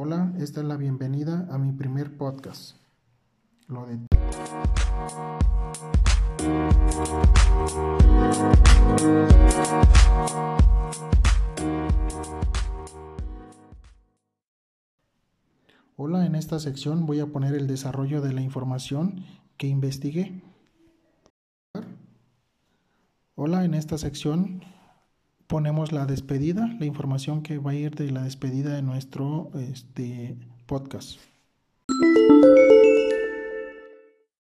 Hola, esta es la bienvenida a mi primer podcast. Hola, en esta sección voy a poner el desarrollo de la información que investigué. Hola, en esta sección ponemos la despedida, la información que va a ir de la despedida de nuestro este, podcast.